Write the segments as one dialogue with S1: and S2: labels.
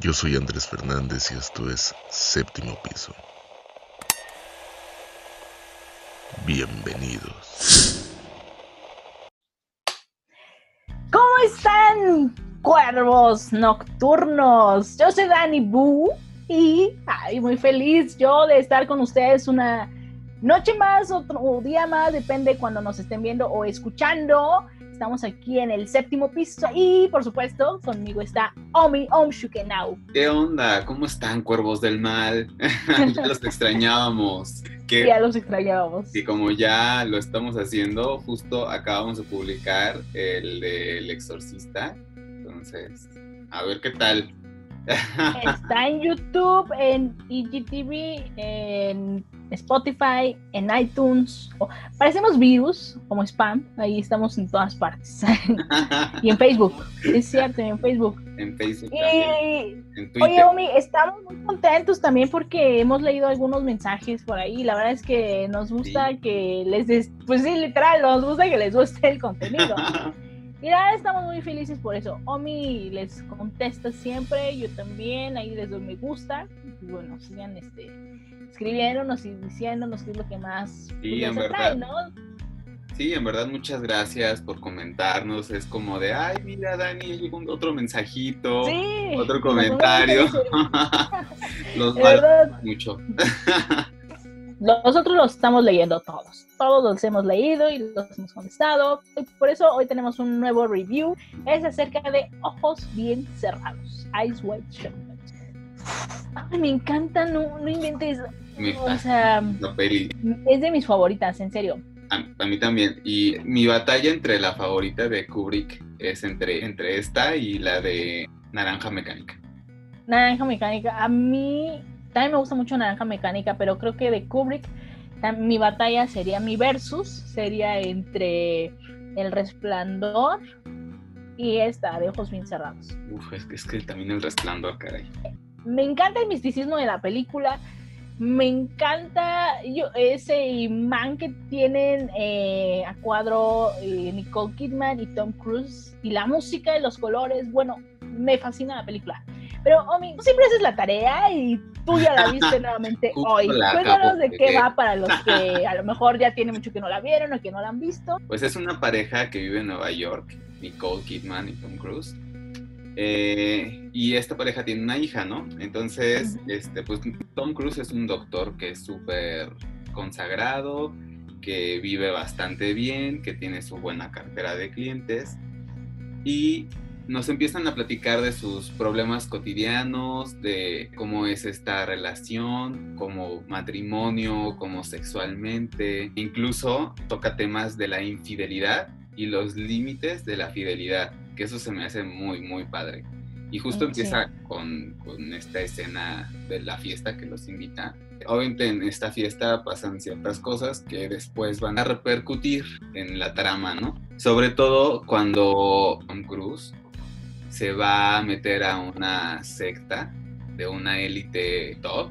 S1: Yo soy Andrés Fernández y esto es Séptimo Piso. Bienvenidos.
S2: ¿Cómo están, cuervos nocturnos? Yo soy Dani Boo y muy feliz yo de estar con ustedes una noche más, otro día más, depende cuando nos estén viendo o escuchando. Estamos aquí en el séptimo piso y, por supuesto, conmigo está Omi Omshukenau.
S3: ¿Qué onda? ¿Cómo están, cuervos del mal? ya los extrañábamos.
S2: Ya los extrañábamos.
S3: y como ya lo estamos haciendo, justo acabamos de publicar el del exorcista. Entonces, a ver qué tal.
S2: Está en YouTube, en IGTV, en Spotify, en iTunes. O- parecemos virus, como spam. Ahí estamos en todas partes. y en Facebook. Es cierto, en Facebook.
S3: en Facebook
S2: Y
S3: en Twitter.
S2: Oye, Omi, estamos muy contentos también porque hemos leído algunos mensajes por ahí. La verdad es que nos gusta
S3: Sí.
S2: que les des, pues sí, literal, nos gusta que les guste el contenido. Y la verdad estamos muy felices por eso. Omi les contesta siempre, yo también, ahí les doy me gusta. Y bueno, sigan este, escribiéndonos y diciéndonos qué es lo que más
S3: Sí,
S2: pues,
S3: en verdad.
S2: ¿no?
S3: Sí, en verdad, muchas gracias por comentarnos. Es como de, ay, mira, Dani, llegó otro mensajito,
S2: Sí.
S3: otro comentario. Los valoramos mucho.
S2: Nosotros los estamos leyendo todos. Todos los hemos leído y los hemos contestado. Y por eso hoy tenemos un nuevo review. Es acerca de Ojos Bien Cerrados. Eyes Wide Shut. Ay, me encanta, no, no inventes.
S3: Me
S2: O sea,
S3: la peli.
S2: es de mis favoritas, en serio.
S3: A, a mí también. Y mi batalla entre la favorita de Kubrick es entre, entre esta y la de Naranja Mecánica.
S2: Naranja Mecánica. A mí también me gusta mucho Naranja Mecánica, pero creo que de Kubrick mi batalla sería mi versus, sería entre El Resplandor y esta de Ojos Bien Cerrados.
S3: Uf, es que, es que también el resplandor, caray.
S2: Me encanta el misticismo de la película. Me encanta yo, ese imán que tienen eh, a cuadro eh, Nicole Kidman y Tom Cruise. Y la música y los colores. Bueno, me fascina la película. Pero, Omi, tú siempre haces la tarea y tú ya la viste nuevamente hoy. Cuéntanos de qué va para los que a lo mejor ya tiene mucho que no la vieron o que no la han visto.
S3: Pues es una pareja que vive en Nueva York, Nicole Kidman y Tom Cruise. Eh, y esta pareja tiene una hija, ¿no? Entonces, este, pues Tom Cruise es un doctor que es súper consagrado, que vive bastante bien, que tiene su buena cartera de clientes. Y nos empiezan a platicar de sus problemas cotidianos, de cómo es esta relación, como matrimonio, como sexualmente. Incluso toca temas de la infidelidad y los límites de la fidelidad, que eso se me hace muy, muy padre. Y justo
S2: sí.
S3: empieza con, con esta escena de la fiesta que los invita. Obviamente en esta fiesta pasan ciertas cosas que después van a repercutir en la trama, ¿no? Sobre todo cuando Tom Cruise se va a meter a una secta de una élite top,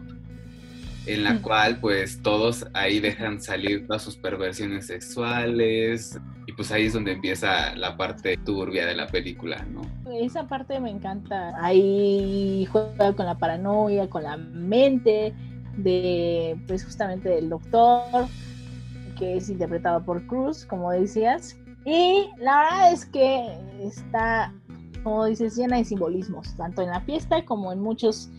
S3: en la
S2: Mm.
S3: cual pues todos ahí dejan salir todas sus perversiones sexuales pues ahí es donde empieza la parte turbia de la película, ¿no?
S2: Esa parte me encanta. Ahí juega con la paranoia, con la mente de, pues justamente del doctor, que es interpretado por Cruz, como decías. Y la verdad es que está, como dices, llena de simbolismos, tanto en la fiesta como en muchos,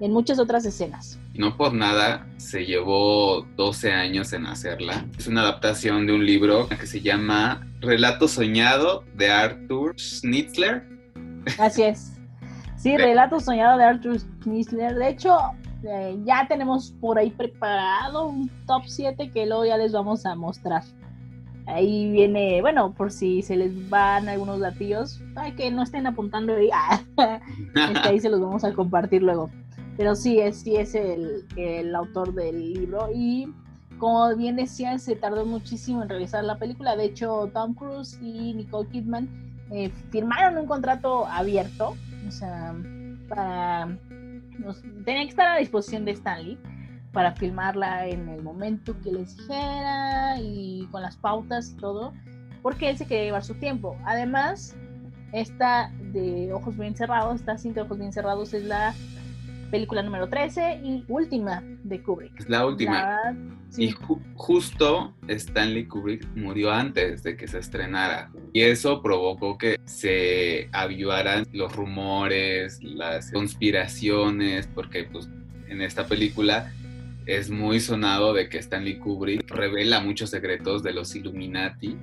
S2: en muchas otras escenas.
S3: No por nada se llevó 12 años en hacerla. Es una adaptación de un libro que se llama Relato Soñado de Arthur Schnitzler.
S2: Así es. Sí, relato soñado de Arthur Schnitzler. De hecho, eh, ya tenemos por ahí preparado un top 7 que luego ya les vamos a mostrar. Ahí viene, bueno, por si se les van algunos datillos, ay, que no estén apuntando ahí, ah, este, ahí se los vamos a compartir luego. Pero sí, es, sí es el, el autor del libro y como bien decía, se tardó muchísimo en realizar la película. De hecho, Tom Cruise y Nicole Kidman eh, firmaron un contrato abierto, o sea, para tenía que estar a disposición de Stanley para filmarla en el momento que les dijera y con las pautas y todo, porque él se quería llevar su tiempo. Además, esta de Ojos Bien Cerrados. Esta cinta de Ojos Bien Cerrados es la película número 13 y última de Kubrick.
S3: Es la última.
S2: La- sí.
S3: Y ju- justo Stanley Kubrick murió antes de que se estrenara. Y eso provocó que se avivaran los rumores, las conspiraciones, porque pues en esta película es muy sonado de que Stanley Kubrick revela muchos secretos de los Illuminati.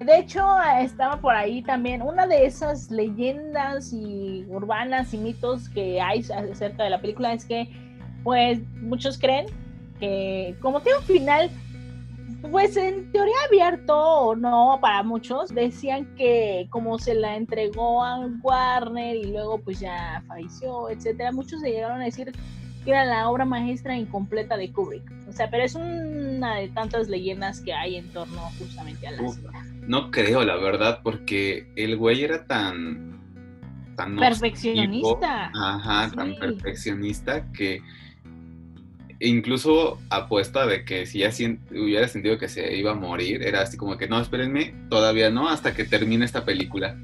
S2: De hecho, estaba por ahí también una de esas leyendas y urbanas y mitos que hay acerca de la película es que, pues, muchos creen que como tiene un final, pues en teoría abierto o no para muchos, decían que como se la entregó a Warner y luego pues ya falleció, etcétera, muchos se llegaron a decir que era la obra maestra incompleta de Kubrick. O sea, pero es una de tantas leyendas que hay en torno justamente a la
S3: Uf.
S2: cinta.
S3: No creo, la verdad, porque el güey era tan... tan
S2: Perfeccionista.
S3: Ajá, tan perfeccionista que incluso apuesta de que si ya hubiera sentido que se iba a morir, era así como que no, espérenme, todavía no, hasta que termine esta película.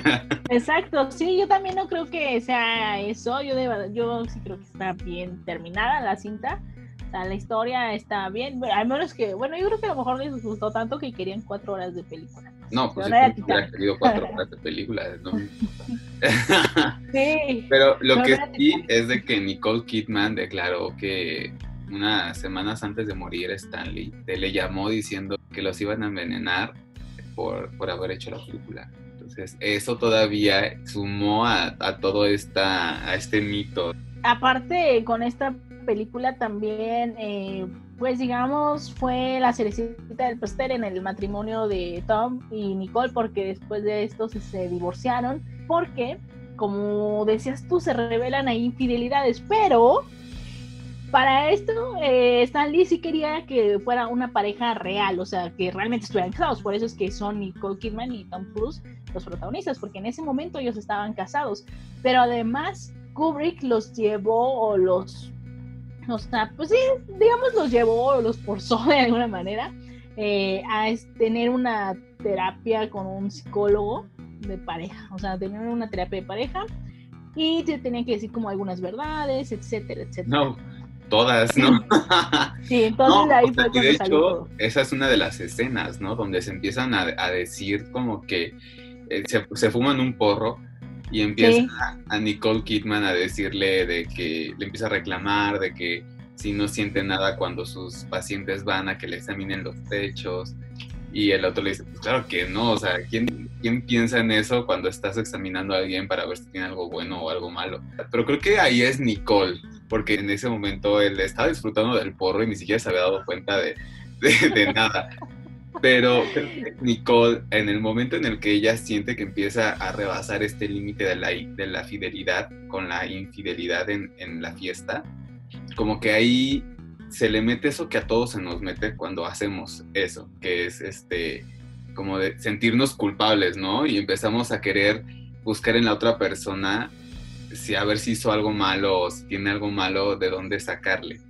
S2: Exacto, sí, yo también no creo que sea eso, yo de verdad, yo sí creo que está bien terminada la cinta, o sea, la historia está bien, al menos que, bueno, yo creo que a lo mejor les gustó tanto que querían cuatro horas de película.
S3: No, pues yo creo que hubiera querido cuatro horas de película, ¿no?
S2: Sí,
S3: Pero lo que sí es de que Nicole Kidman declaró que unas semanas antes de morir Stanley te le llamó diciendo que los iban a envenenar por, por haber hecho la película. Entonces eso todavía sumó a, a todo esta, a este mito.
S2: aparte con esta película también, eh, pues digamos, fue la cerecita del pastel en el matrimonio de Tom y Nicole, porque después de esto se, divorciaron, porque, como decías tú, se revelan ahí infidelidades, pero para esto, eh, Stan Lee sí quería que fuera una pareja real, o sea, que realmente estuvieran casados, por eso es que son Nicole Kidman y Tom Cruise los protagonistas, porque en ese momento ellos estaban casados, pero además Kubrick los llevó o los, o sea, pues sí, digamos los llevó o los forzó de alguna manera eh, a tener una terapia con un psicólogo de pareja, o sea, tener una terapia de pareja y te tenían que decir como algunas verdades, etcétera, etcétera.
S3: No, todas, ¿no?
S2: Sí, entonces
S3: No,
S2: ahí
S3: o sea,
S2: fue
S3: y de
S2: salió
S3: hecho, esa es una de las escenas, ¿no? Donde se empiezan a, a decir como que eh, se, se fuman un porro y empieza
S2: Sí.
S3: a Nicole Kidman a decirle de que le empieza a reclamar de que si no siente nada cuando sus pacientes van a que le examinen los pechos y el otro le dice, pues claro que no, o sea, ¿quién, ¿quién piensa en eso cuando estás examinando a alguien para ver si tiene algo bueno o algo malo? Pero creo que ahí es Nicole, porque en ese momento él estaba disfrutando del porro y ni siquiera se había dado cuenta de, de- de nada. Pero Nicole, en el momento en el que ella siente que empieza a rebasar este límite de la, de la fidelidad con la infidelidad en, en la fiesta, como que ahí se le mete eso que a todos se nos mete cuando hacemos eso, que es este, como de sentirnos culpables, ¿no? Y empezamos a querer buscar en la otra persona si a ver si hizo algo malo o si tiene algo malo, de dónde sacarle.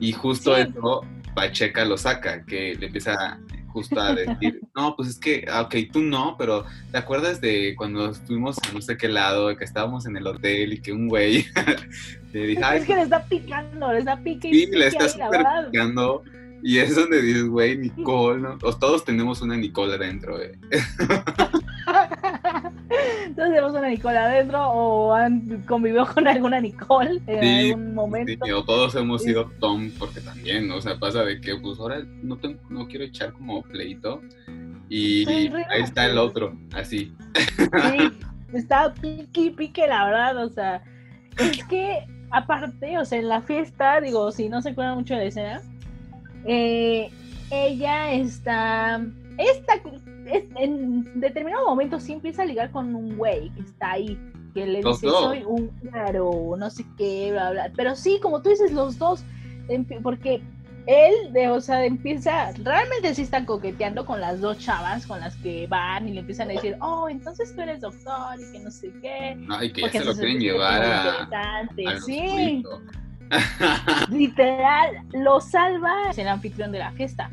S3: Y justo
S2: Sí.
S3: eso Pacheca lo saca, que le empieza justo a decir, no, pues es que, ah, ok, tú no, pero ¿te acuerdas de cuando fuimos a no sé qué lado, que estábamos en el hotel y que un güey le dijo, ay,
S2: Es que le está picando, le está y
S3: sí, le está súper picando. Y es donde dices, güey, Nicole, ¿no? O todos tenemos una Nicole adentro, eh.
S2: Entonces tenemos una Nicole adentro o han convivido con alguna Nicole en
S3: Sí,
S2: algún momento.
S3: Sí, o todos hemos sido Tom, porque también. O sea, pasa de que, pues ahora no, tengo, no quiero echar como pleito. Y
S2: re-
S3: ahí está el otro, así.
S2: Sí, está pique pique, la verdad, o sea, es que aparte, o sea, en la fiesta, digo, si no se acuerdan mucho de la escena, eh, ella está, esta, es- en determinado momento sí empieza a ligar con un güey que está ahí, que le
S3: Los
S2: dice,
S3: dos.
S2: soy un claro, no sé qué, bla, bla, pero sí, como tú dices, los dos, empi- porque él, de, o sea, empieza, realmente sí están coqueteando con las dos chavas con las que van y le empiezan a decir, oh, entonces tú eres doctor y que no sé qué.
S3: Ay, que ya
S2: Porque
S3: se lo quieren
S2: es
S3: llevar a, al
S2: Sí, literal, lo salva el anfitrión de la fiesta.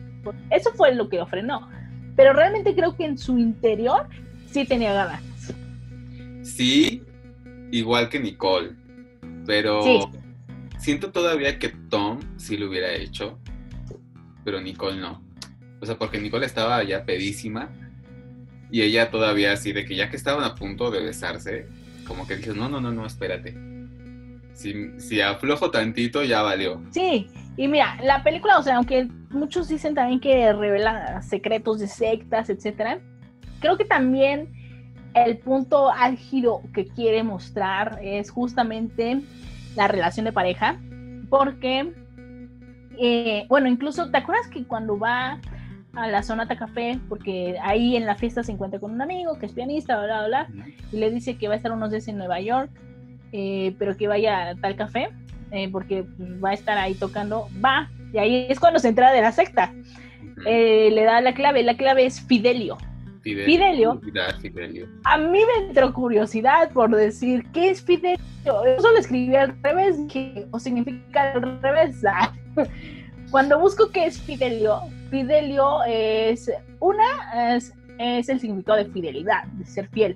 S2: Eso fue lo que lo frenó. Pero realmente creo que en su interior sí tenía ganas.
S3: sí, igual que Nicole, pero
S2: Sí.
S3: siento todavía que Tom sí lo hubiera hecho, pero Nicole no. O sea, porque Nicole estaba ya pedísima y ella todavía así de que ya que estaban a punto de besarse, como que dijo, no, no, no, no, espérate. Si, si aflojo tantito ya valió.
S2: Sí, y mira, la película, o sea, aunque muchos dicen también que revela secretos de sectas, etcétera, creo que también el punto álgido que quiere mostrar es justamente la relación de pareja, porque, eh, bueno, incluso, ¿te acuerdas que cuando va a la Sonata Café, porque ahí en la fiesta se encuentra con un amigo que es pianista, bla, bla, bla, y le dice que va a estar unos días en Nueva York, eh, pero que vaya a tal café, eh, porque va a estar ahí tocando, va, y ahí es cuando se entra de la secta. Eh, le da la clave, la clave es Fidelio.
S3: Fidel-
S2: Fidelio. A mí me entró curiosidad por decir, ¿qué es Fidelio? Yo solo escribí al revés, que, o significa al revés. Ah. Cuando busco qué es Fidelio, Fidelio es, una, es, es el significado de fidelidad, de ser fiel.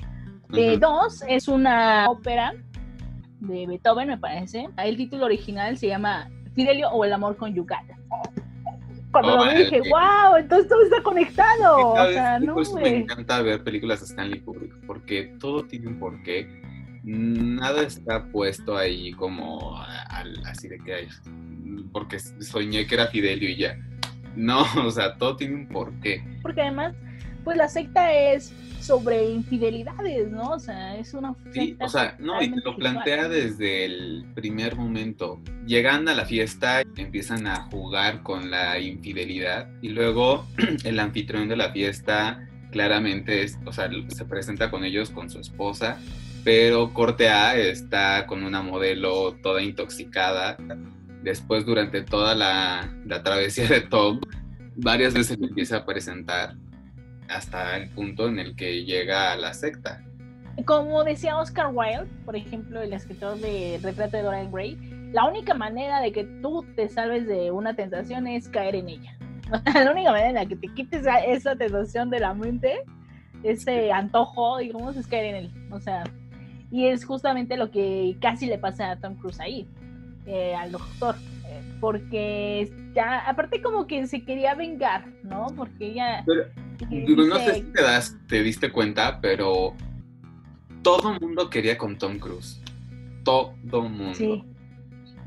S2: Eh,
S3: Ujú.
S2: dos, es una ópera de Beethoven, me parece. El título original se llama Fidelio o el amor conyugal. Cuando lo vi dije, wow, entonces todo está conectado. O sea, no,
S3: me encanta ver películas de Stanley Kubrick, porque todo tiene un porqué. Nada está puesto ahí como al- así de que hay, porque soñé que era Fidelio y ya. No, o sea, todo tiene un porqué.
S2: Porque además, pues la secta es sobre infidelidades, ¿no? O sea, es una
S3: Sí, o sea, no, y te lo plantea
S2: sexual.
S3: desde el primer momento. Llegan a la fiesta, empiezan a jugar con la infidelidad y luego el anfitrión de la fiesta claramente es, o sea, se presenta con ellos con su esposa, pero corte A está con una modelo toda intoxicada. Después, durante toda la, la travesía de Tom, varias veces le empieza a presentar hasta el punto en el que llega a la secta.
S2: Como decía Oscar Wilde, por ejemplo, el escritor de Retrato de Dorian Gray, la única manera de que tú te salves de una tentación es caer en ella. la única manera en la que te quites esa tentación de la mente, ese antojo, digamos, es caer en él. O sea, y es justamente lo que casi le pasa a Tom Cruise ahí, eh, al doctor. eh, Porque ya, aparte como que se quería vengar, ¿no? Porque ella...
S3: Pero, no sé si te, das, te diste cuenta, pero todo mundo quería con Tom Cruise. Todo mundo.
S2: Sí.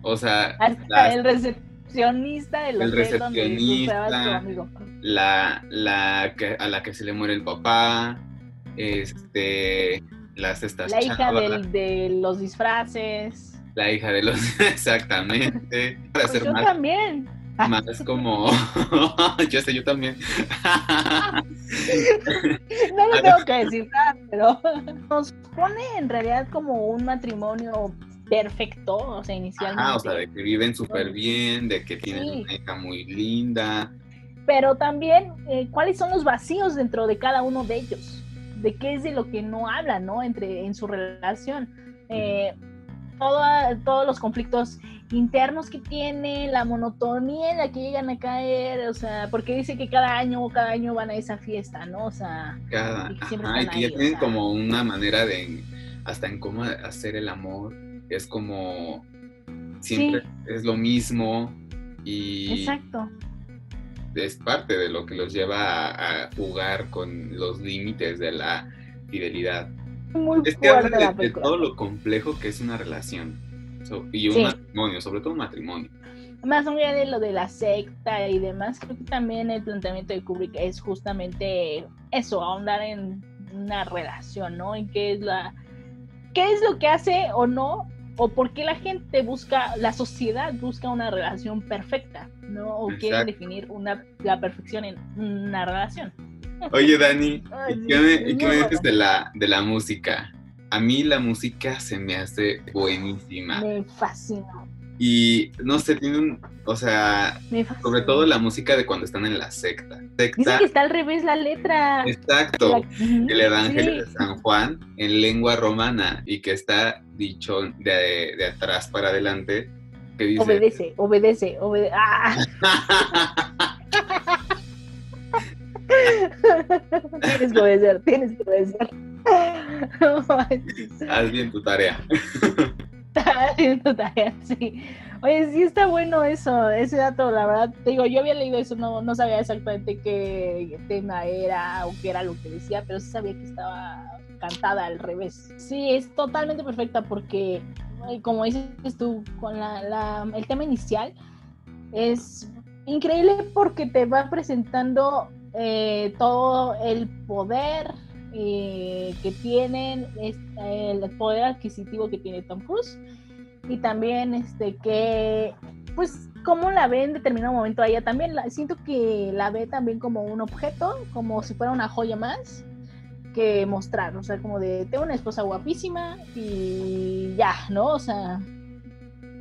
S3: O sea,
S2: Hasta
S3: las-
S2: el recepcionista del
S3: El
S2: hotel
S3: recepcionista.
S2: tu amigo.
S3: la, la que, a la que se le muere el papá, este, las estas
S2: La hija del- de los disfraces.
S3: la hija de los, exactamente, para
S2: Pues yo
S3: más,
S2: también.
S3: Más como, yo sé, yo también,
S2: No le tengo que decir nada, pero nos pone en realidad como un matrimonio perfecto, o sea, inicialmente.
S3: Ajá, o sea, de que viven súper bien, de que tienen
S2: Sí.
S3: una hija muy linda,
S2: Pero también, eh, ¿cuáles son los vacíos dentro de cada uno de ellos? ¿De qué es de lo que no hablan, no? Entre, en su relación. Eh, todos los conflictos internos que tiene, la monotonía en la que llegan a caer, o sea, porque dice que cada año, cada año van a esa fiesta, ¿no? O sea,
S3: cada,
S2: Y que siempre
S3: ajá, y que ya
S2: ahí, o
S3: tienen
S2: sea.
S3: como una manera de, hasta en cómo hacer el amor, es como, siempre es lo mismo, y
S2: exacto.
S3: es parte de lo que los lleva a, a jugar con los límites de la fidelidad.
S2: Muy
S3: Es que habla de, todo lo complejo que es una relación so- y un
S2: Sí.
S3: matrimonio, sobre todo un matrimonio.
S2: Más allá de lo de la secta y demás, creo que también el planteamiento de Kubrick es justamente eso, ahondar en una relación, ¿no? En qué es la qué es lo que hace o no o por qué la gente busca, la sociedad busca una relación perfecta, ¿no? O quiere definir una la perfección en una relación.
S3: Oye, Dani,
S2: Ay,
S3: ¿y qué me, y qué me dices de la, de la música? A mí la música se me hace buenísima.
S2: Me fascina,
S3: Y no sé, tiene un, o sea, sobre todo la música de cuando están en la secta. Secta,
S2: que está al revés la letra.
S3: exacto.
S2: La-
S3: el Evangelio
S2: sí.
S3: de San Juan en lengua romana y que está dicho de, de atrás para adelante, que dice...
S2: Obedece, obedece, obedece. ¡Ah! tienes que obedecer, tienes que obedecer.
S3: Haz bien tu tarea.
S2: Haz bien tu tarea, sí. Oye, sí está bueno eso, ese dato, la verdad. Te digo, yo había leído eso, no, no sabía exactamente qué tema era o qué era lo que decía, pero sí sabía que estaba cantada al revés. Sí, es totalmente perfecta porque, como dices tú, con la, el tema inicial es increíble porque te va presentando eh, todo el poder eh, que tienen, el poder adquisitivo que tiene Tom Cruise y también este que pues cómo la ve en determinado momento a ella también. La, siento que la ve también como un objeto como si fuera una joya más que mostrar o sea como de tengo una esposa guapísima y ya no o sea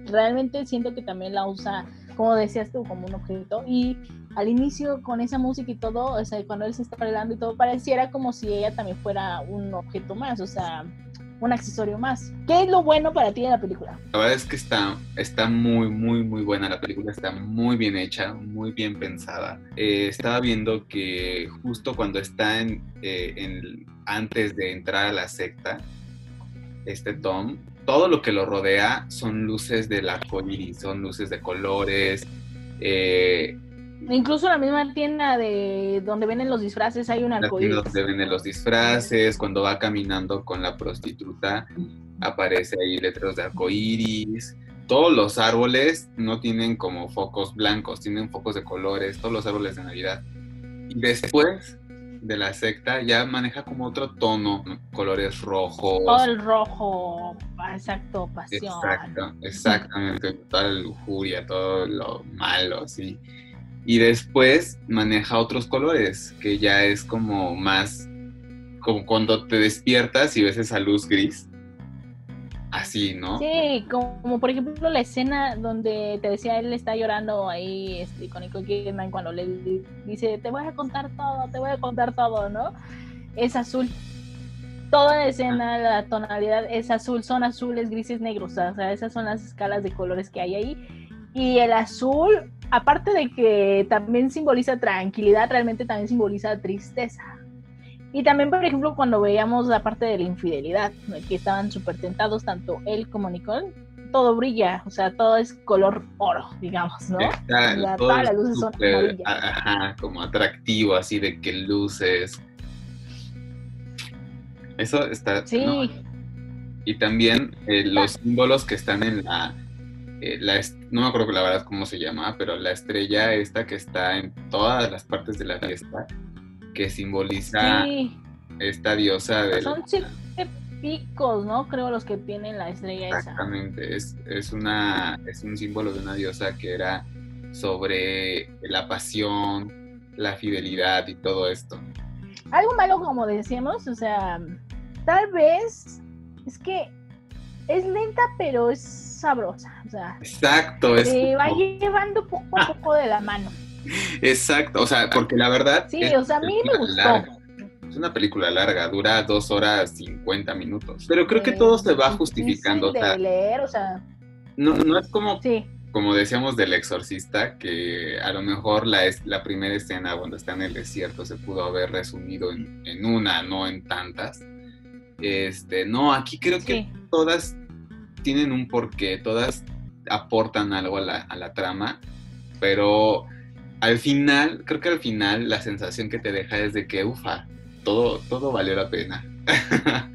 S2: realmente siento que también la usa como decías tú como un objeto y al inicio con esa música y todo o sea cuando él se está bailando y todo pareciera como si ella también fuera un objeto más o sea un accesorio más. ¿Qué es lo bueno para ti de la película?
S3: La verdad es que está, está muy, muy, muy buena la película, está muy bien hecha, muy bien pensada. Eh, estaba viendo que justo cuando está en, eh, en, antes de entrar a la secta, este Tom, todo lo que lo rodea son luces del arco iris, son luces de colores. Eh,
S2: Incluso la misma tienda de donde venden los disfraces hay un arcoíris.
S3: Donde venden los disfraces, cuando va caminando con la prostituta, aparece ahí letras de arcoíris. Todos los árboles no tienen como focos blancos, tienen focos de colores, todos los árboles de Navidad. Y después de la secta ya maneja como otro tono, colores rojos.
S2: Todo el rojo, exacto, pasión.
S3: Exacto, exactamente, toda la lujuria, todo lo malo, sí y después maneja otros colores, que ya es como más, como cuando te despiertas y ves esa luz gris. Así, ¿no?
S2: Sí, como, por ejemplo la escena donde te decía él está llorando ahí este, con Nicole Kidman cuando le dice, te voy a contar todo, te voy a contar todo, ¿no? Es azul. Toda la escena, la tonalidad es azul, son azules, grises, negros, o sea, esas son las escalas de colores que hay ahí. Y el azul aparte de que también simboliza tranquilidad, realmente también simboliza tristeza. Y también, por ejemplo, cuando veíamos la parte de la infidelidad, que estaban súper tentados tanto él como Nicole, todo brilla, o sea, todo es color oro, digamos, ¿no?
S3: todas las luces son Ajá, como atractivo, así de que luces. Eso está.
S2: Sí.
S3: Y también eh, los símbolos que están en la eh, no me acuerdo la verdad cómo se llama, pero la estrella esta que está en todas las partes de la fiesta, que simboliza esta diosa de...
S2: Son siete picos, ¿no? Creo los que tienen la estrella
S3: Exactamente, Es, es, una, es un símbolo de una diosa que era sobre la pasión, la fidelidad y todo esto.
S2: Algo malo, como decíamos, o sea, tal vez es que es lenta, pero es sabrosa. O sea,
S3: exacto.
S2: Es va llevando poco a poco de la mano.
S3: Exacto, o sea, porque la verdad.
S2: Sí, o sea, a mí me gustó.
S3: Es una película larga, dura dos horas cincuenta minutos. Pero creo que todo se va justificando.
S2: De leer, o sea.
S3: No, no es como. Como decíamos del exorcista, que a lo mejor la, la primera escena cuando está en el desierto se pudo haber resumido en, en una, no en tantas. Este, no, aquí creo que todas tienen un porqué, todas aportan algo a la, trama, pero al final, creo que al final la sensación que te deja es de que, ufa, todo, todo valió la pena.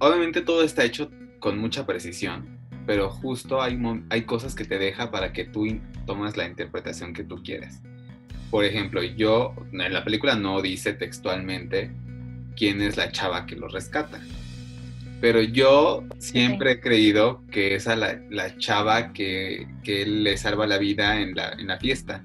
S3: Obviamente todo está hecho con mucha precisión, pero justo hay, hay cosas que te deja para que tú tomas la interpretación que tú quieres. Por ejemplo, yo, en la película no dice textualmente quién es la chava que lo rescata pero yo siempre he creído que esa la, la chava que, que, le salva la vida en la, en la fiesta.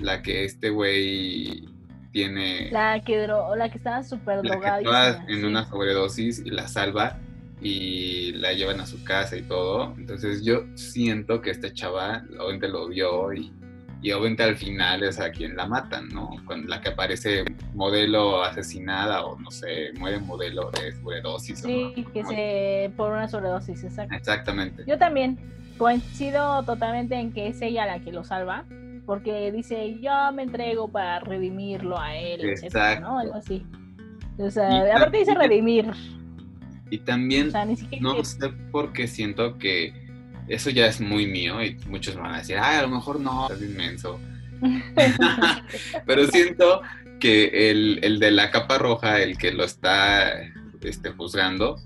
S3: La que este güey tiene...
S2: La que, la que estaba súper drogada.
S3: en una sobredosis y la salva y la llevan a su casa y todo. Entonces yo siento que esta chava obviamente lo vio y y obviamente al final es a quien la matan, ¿no? Con la que aparece modelo asesinada o no sé, muere modelo de sobredosis.
S2: Sí, que se por una sobredosis, exacto.
S3: Exactamente.
S2: Yo también coincido totalmente en que es ella la que lo salva, porque dice, yo me entrego para redimirlo a él, exacto. ¿no? Algo así. O sea, aparte dice redimir.
S3: Y también
S2: O sea, ni siquiera.
S3: no sé por qué siento que eso ya es muy mío y muchos van a decir, ay, a lo mejor no, estás inmenso. Pero siento que el, el de la capa roja, el que lo está este, juzgando,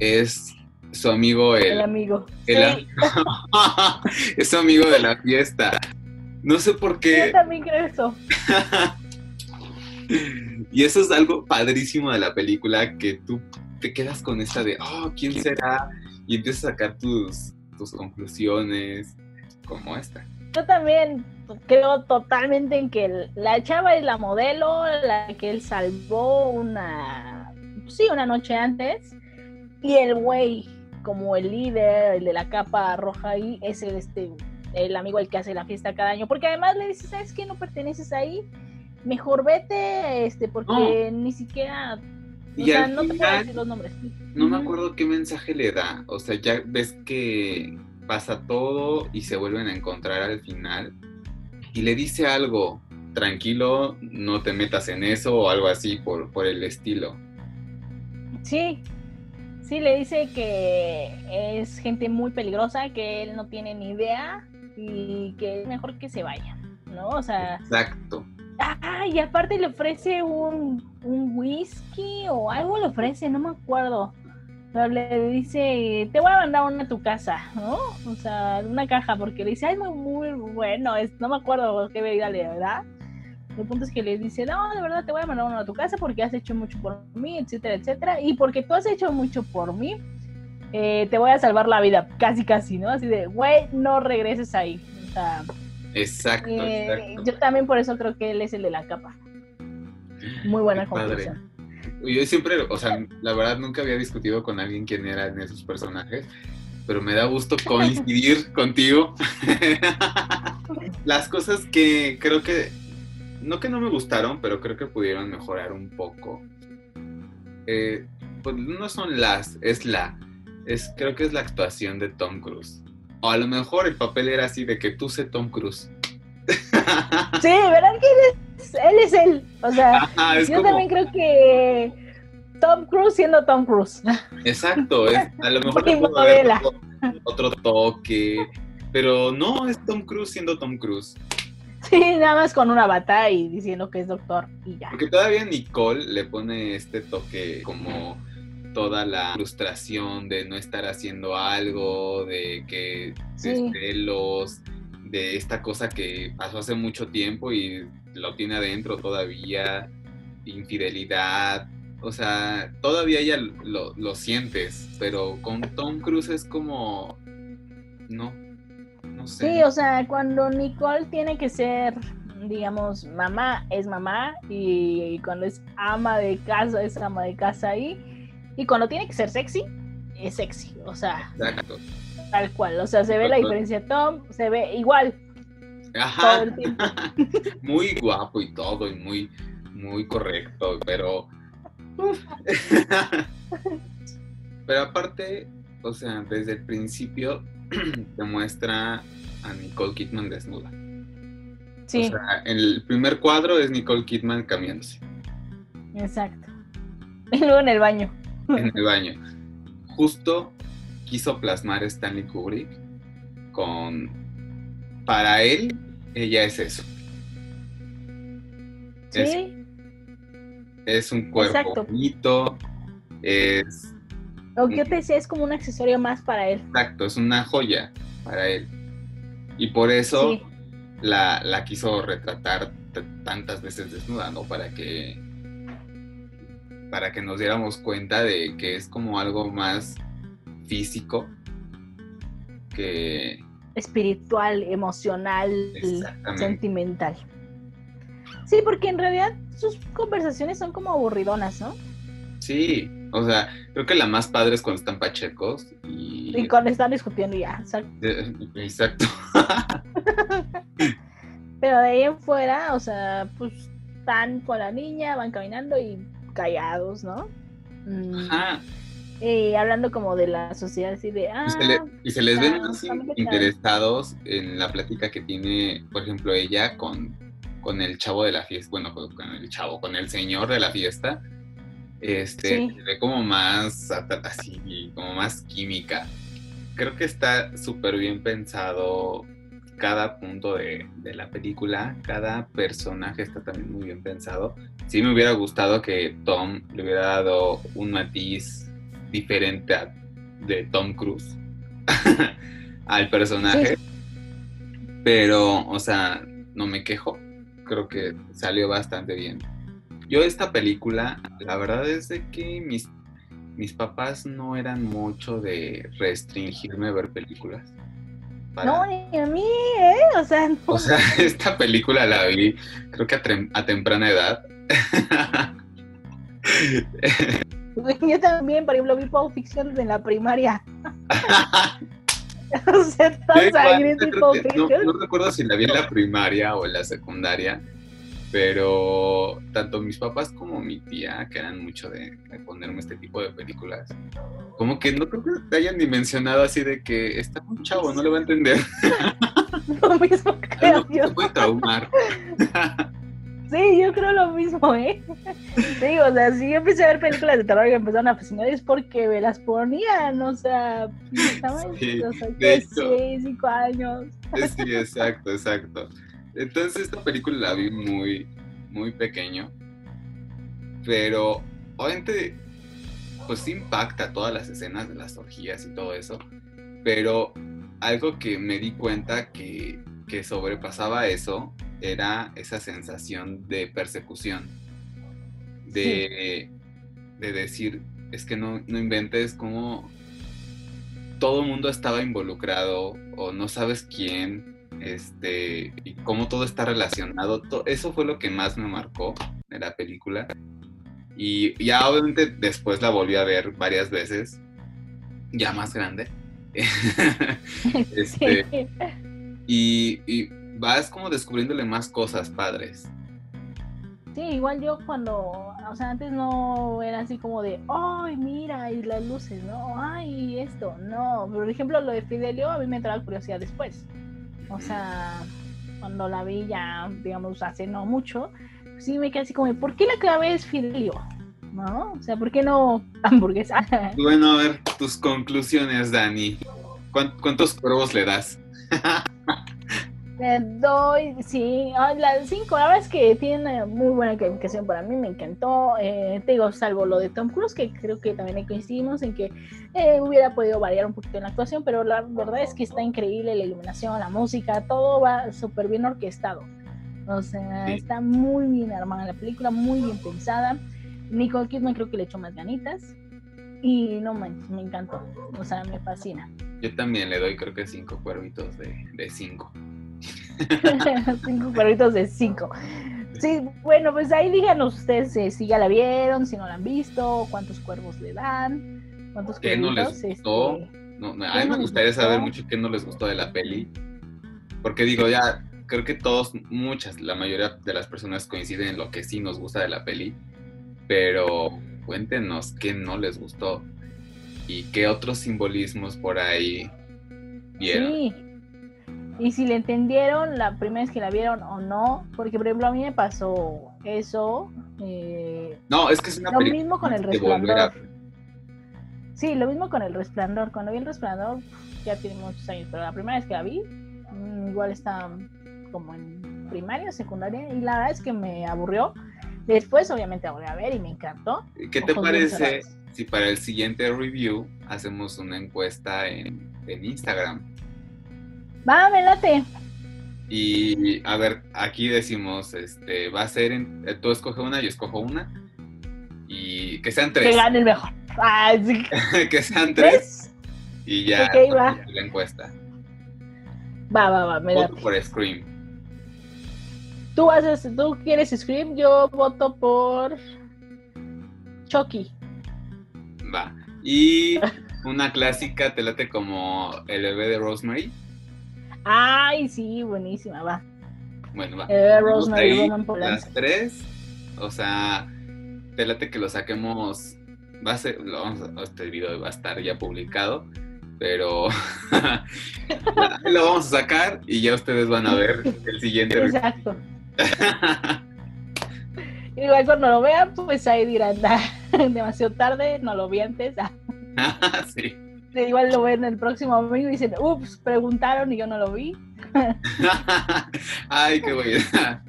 S3: es su amigo el,
S2: el amigo.
S3: el
S2: Sí,
S3: amigo- es su amigo de la fiesta. No sé por
S2: yo
S3: qué.
S2: también creo eso.
S3: Y eso es algo padrísimo de la película, que tú te quedas con esta de, oh, ¿quién será? Y empiezas a sacar tus, tus conclusiones, como esta.
S2: Yo también creo totalmente en que la chava es la modelo, la que él salvó una, sí, una noche antes, y el güey, como el líder, el de la capa roja ahí, es el, este, el amigo el que hace la fiesta cada año, porque además le dice, ¿sabes qué? No perteneces ahí, mejor vete, este, porque ni siquiera, o sea,
S3: al
S2: no te puedo decir los nombres.
S3: No me acuerdo qué mensaje le da. O sea, ya ves que pasa todo y se vuelven a encontrar al final. Y le dice algo, tranquilo, no te metas en eso o algo así por, por el estilo.
S2: Sí, sí, le dice que es gente muy peligrosa, que él no tiene ni idea y que es mejor que se vaya, ¿no? O sea,
S3: Exacto.
S2: Ah, y aparte le ofrece un, un whisky o algo le ofrece, no me acuerdo. Pero le dice, te voy a mandar una a tu casa, ¿no? O sea, una caja, porque le dice, ay, muy, muy bueno, es, no me acuerdo qué bebida le da. El punto es que le dice, no, de verdad te voy a mandar uno a tu casa porque has hecho mucho por mí, etcétera, etcétera. Y porque tú has hecho mucho por mí, eh, te voy a salvar la vida, casi, casi, ¿no? Así de, güey, no regreses ahí. O sea,
S3: Exacto,
S2: eh,
S3: exacto.
S2: yo también por eso creo que él es el de la capa. Muy buena
S3: Qué padre.
S2: conclusión.
S3: Yo siempre, o sea, la verdad nunca había discutido con alguien quién eran esos personajes, pero me da gusto coincidir contigo. Las cosas que creo que, no que no me gustaron, pero creo que pudieron mejorar un poco. Eh, pues no son las, es la, es, creo que es la actuación de Tom Cruise. O a lo mejor el papel era así de que tú sé Tom Cruise.
S2: Sí, ¿verdad que él es él? Es él. O sea,
S3: Ajá,
S2: yo
S3: como-
S2: también creo que Tom Cruise siendo Tom Cruise.
S3: Exacto, es- a lo mejor
S2: modela.
S3: dado otro toque, pero no es Tom Cruise siendo Tom Cruise.
S2: Sí, nada más con una bata y diciendo que es doctor y ya.
S3: Porque todavía Nicole le pone este toque como toda la frustración de no estar haciendo algo, de que
S2: Sí.
S3: celos, de esta cosa que pasó hace mucho tiempo y lo tiene adentro todavía, infidelidad. O sea, todavía ya lo, lo sientes, pero con Tom Cruise es como... No, no sé.
S2: Sí, o sea, cuando Nicole tiene que ser, digamos, mamá, es mamá, y, cuando es ama de casa, es ama de casa ahí, y cuando tiene que ser sexy, es sexy, o sea,
S3: Exacto.
S2: tal cual, o sea, se ve la diferencia, Tom se ve igual todo
S3: Ajá.
S2: el tiempo.
S3: muy guapo y todo, y muy, muy correcto, pero. pero aparte, o sea, desde el principio te muestra a Nicole Kidman desnuda.
S2: Sí,
S3: O sea, el primer cuadro es Nicole Kidman cambiándose
S2: exacto. Y luego en el baño.
S3: En el baño. Justo quiso plasmar Stanley Kubrick con. Para él, ella es eso. Es
S2: Sí,
S3: Es un cuerpo
S2: Exacto.
S3: bonito, es
S2: lo que yo te decía es como un accesorio más para él.
S3: exacto, es una joya para él. Y por eso
S2: Sí,
S3: la, la quiso retratar tantas veces desnuda, ¿no? Para que para que nos diéramos cuenta de que es como algo más físico que
S2: espiritual, emocional, sentimental. Sí, porque en realidad sus conversaciones son como aburridonas, ¿no?
S3: sí, o sea, creo que la más padre es cuando están pachecos y
S2: Y cuando están discutiendo ya. o sea,
S3: Eh, exacto.
S2: pero de ahí en fuera, o sea, pues están con la niña, van caminando y callados, ¿no? Mm,
S3: Ajá.
S2: Y hablando como de la sociedad, así de, ah,
S3: Y se, le- y se les ven más interesados en la plática que tiene, por ejemplo, ella con, con el chavo de la fiesta, bueno, con con el chavo, con el señor de la fiesta, Este,
S2: Sí.
S3: se ve como más así, como más química. Creo que está súper bien pensado cada punto de, de la película, cada personaje está también muy bien pensado. Sí me hubiera gustado que Tom le hubiera dado un matiz diferente a- de Tom Cruise al personaje. Pero, o sea, no me quejo. Creo que salió bastante bien. Yo esta película, la verdad es de que mis, mis papás no eran mucho de restringirme a ver películas. Para-
S2: No, ni a mí, ¿eh? O sea, no.
S3: o sea, esta película la vi creo que a, a temprana edad.
S2: Yo también, por ejemplo, vi Pulp Fiction en la primaria. o sea, Pulp
S3: que- no, no recuerdo si la vi en la primaria o en la secundaria, pero tanto mis papás como mi tía, que eran mucho de, de ponerme este tipo de películas, como que no creo que te hayan ni mencionado así de que está un chavo, no le va a entender,
S2: Lo mismo creo
S3: no, puede traumar.
S2: Sí, yo creo lo mismo, ¿eh? Digo, o sea, si yo empecé a ver películas de terror y me empezaron a fascinar es porque me las ponían, o sea, estaban,
S3: Sí,
S2: o sea,
S3: de hecho.
S2: seis, cinco años.
S3: Sí, exacto, exacto. Entonces esta película la vi muy, muy pequeño, pero obviamente pues impacta todas las escenas de las orgías y todo eso, pero algo que me di cuenta que, que sobrepasaba eso era esa sensación de persecución, de, de decir, es que no, no inventes cómo todo el mundo estaba involucrado o no sabes quién, este, y cómo todo está relacionado. To- Eso fue lo que más me marcó de la película. Y ya obviamente después la volví a ver varias veces, ya más grande. Este,
S2: Sí.
S3: y, y vas como descubriéndole más cosas padres.
S2: Sí, igual yo cuando, o sea, antes no era así como de, ay, mira, y las luces, ¿no? Ay, esto, no. Por ejemplo, lo de Fidelio a mí me entraba curiosidad después. O sea, cuando la vi ya, digamos, hace no mucho, sí me quedé así como, ¿por qué la clave es Fidelio? ¿No? O sea, ¿por qué no hamburguesa?
S3: Bueno, a ver, tus conclusiones, Dani. ¿Cuán- ¿Cuántos cuervos le das?
S2: Le doy, sí, ah, la 5, la verdad es que tiene muy buena calificación para mí, me encantó. Eh, te digo, salvo lo de Tom Cruise, que creo que también coincidimos en que eh, hubiera podido variar un poquito en la actuación, pero la verdad es que está increíble la iluminación, la música, todo va súper bien orquestado. O sea,
S3: Sí.
S2: está muy bien armada la película, muy bien pensada. Nicole Kidman creo que le echó más ganitas. Y no manches, me encantó. O sea, me fascina.
S3: Yo también le doy creo que cinco cuervitos de, de cinco.
S2: cinco perritos de cinco. Sí, bueno, pues ahí díganos ustedes eh, si ya la vieron, si no la han visto, cuántos cuervos le dan, cuántos
S3: ¿Qué no les gustó?
S2: este,
S3: No, no, a
S2: ¿Qué
S3: mí
S2: no
S3: me gustaría
S2: gustó?
S3: saber mucho qué no les gustó de la peli. Porque digo, ya, creo que todos, muchas, la mayoría de las personas coinciden en lo que sí nos gusta de la peli. Pero cuéntenos qué no les gustó y qué otros simbolismos por ahí vieron.
S2: Sí. Y si le entendieron la primera vez que la vieron o no, porque por ejemplo a mí me pasó eso. eh,
S3: No, es que es una
S2: Lo mismo con El
S3: a
S2: Resplandor. Sí, lo mismo con el resplandor. Cuando vi el resplandor, ya tiene muchos años, pero la primera vez que la vi, mm, igual estaba como en primaria, secundaria, y la verdad es que me aburrió. Después, obviamente, la volví a ver y me encantó.
S3: ¿Qué te
S2: Ojos
S3: parece si para el siguiente review hacemos una encuesta en, en Instagram?
S2: Va, me late.
S3: Y a ver, aquí decimos, este, va a ser, en, eh, tú escoge una, yo escojo una, y que sean
S2: Que
S3: tres,
S2: gane el mejor. Ah, sí.
S3: que sean tres,
S2: ¿Ves?
S3: y ya
S2: Ok, va.
S3: la encuesta.
S2: Va, va, va, me
S3: Voto
S2: late.
S3: por Scream.
S2: Tú, haces, tú quieres Scream, yo voto por Chucky.
S3: Va. Y una clásica, te late como El bebé de Rosemary.
S2: Ay, sí, buenísima, va.
S3: Bueno, va. Tenemos
S2: Rosemary,
S3: ahí
S2: Roman Polanski.
S3: Las tres, o sea, te late que lo saquemos. Va a ser, lo vamos a- este video va a estar ya publicado, pero lo vamos a sacar y ya ustedes van a ver el siguiente.
S2: Exacto. Igual cuando lo vean, pues ahí dirán, "Ah, demasiado tarde, no lo vi antes.
S3: sí.
S2: Igual lo ven el próximo domingo y dicen, ups, preguntaron y yo no lo vi.
S3: Ay, qué buena.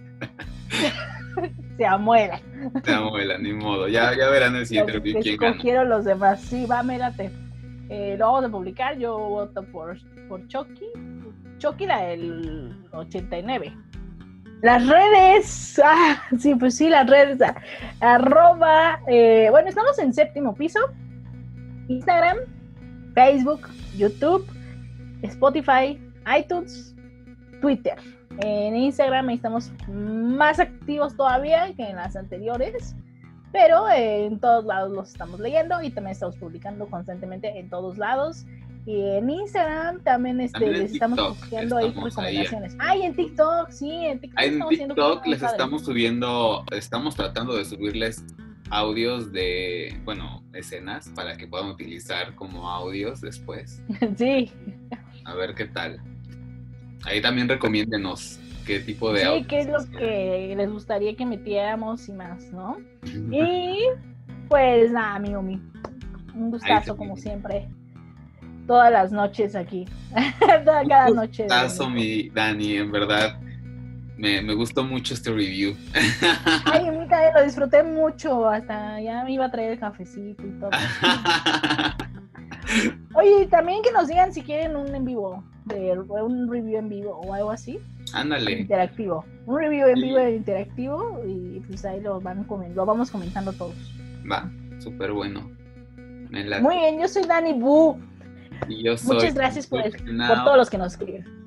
S2: Se amuela.
S3: Se amuela, ni modo. Ya, ya verán el siguiente review quién gana.
S2: Escogieron los demás. Sí, va, mírate. Eh, lo vamos a publicar. Yo voto por, por Chucky. Chucky la del 89. Las redes, ah, sí, pues sí, las redes, arroba, eh, bueno, estamos en séptimo piso, Instagram, Facebook, YouTube, Spotify, iTunes, Twitter. En Instagram estamos más activos todavía que en las anteriores, pero en todos lados los estamos leyendo y también estamos publicando constantemente en todos lados. Y en Instagram también, este,
S3: También en
S2: les estamos haciendo ahí recomendaciones. Ay, en TikTok, sí, en TikTok.
S3: En TikTok les estamos subiendo, estamos tratando de subirles audios de, bueno, escenas para que puedan utilizar como audios después.
S2: Sí,
S3: A ver qué tal. Ahí también recomiéndenos qué tipo de
S2: sí,
S3: audios.
S2: qué es lo que les gustaría que metiéramos y más, ¿no? Y pues nada, mío. Un gustazo,
S3: sí.
S2: como siempre. Todas las noches aquí. Cada noche. de
S3: Gustazo, mi Dani, en verdad. Me, me gustó mucho este review.
S2: Ay, a mí también lo disfruté mucho. Hasta ya me iba a traer el cafecito y todo. Oye, también que nos digan si quieren un en vivo, de, un review en vivo o algo así,
S3: Ándale.
S2: interactivo. Un review en vivo e interactivo y pues ahí lo, van lo vamos comentando todos.
S3: Va, súper bueno.
S2: Muy bien, yo soy Dani Bu.
S3: Y yo soy
S2: Muchas gracias por, por todos los que nos escriben.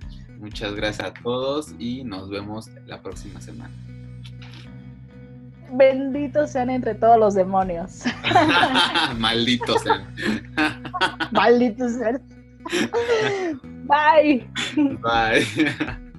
S3: Muchas gracias a todos y nos vemos la próxima semana.
S2: Benditos sean entre todos los demonios.
S3: Malditos sean.
S2: Malditos sean. Bye.
S3: Bye.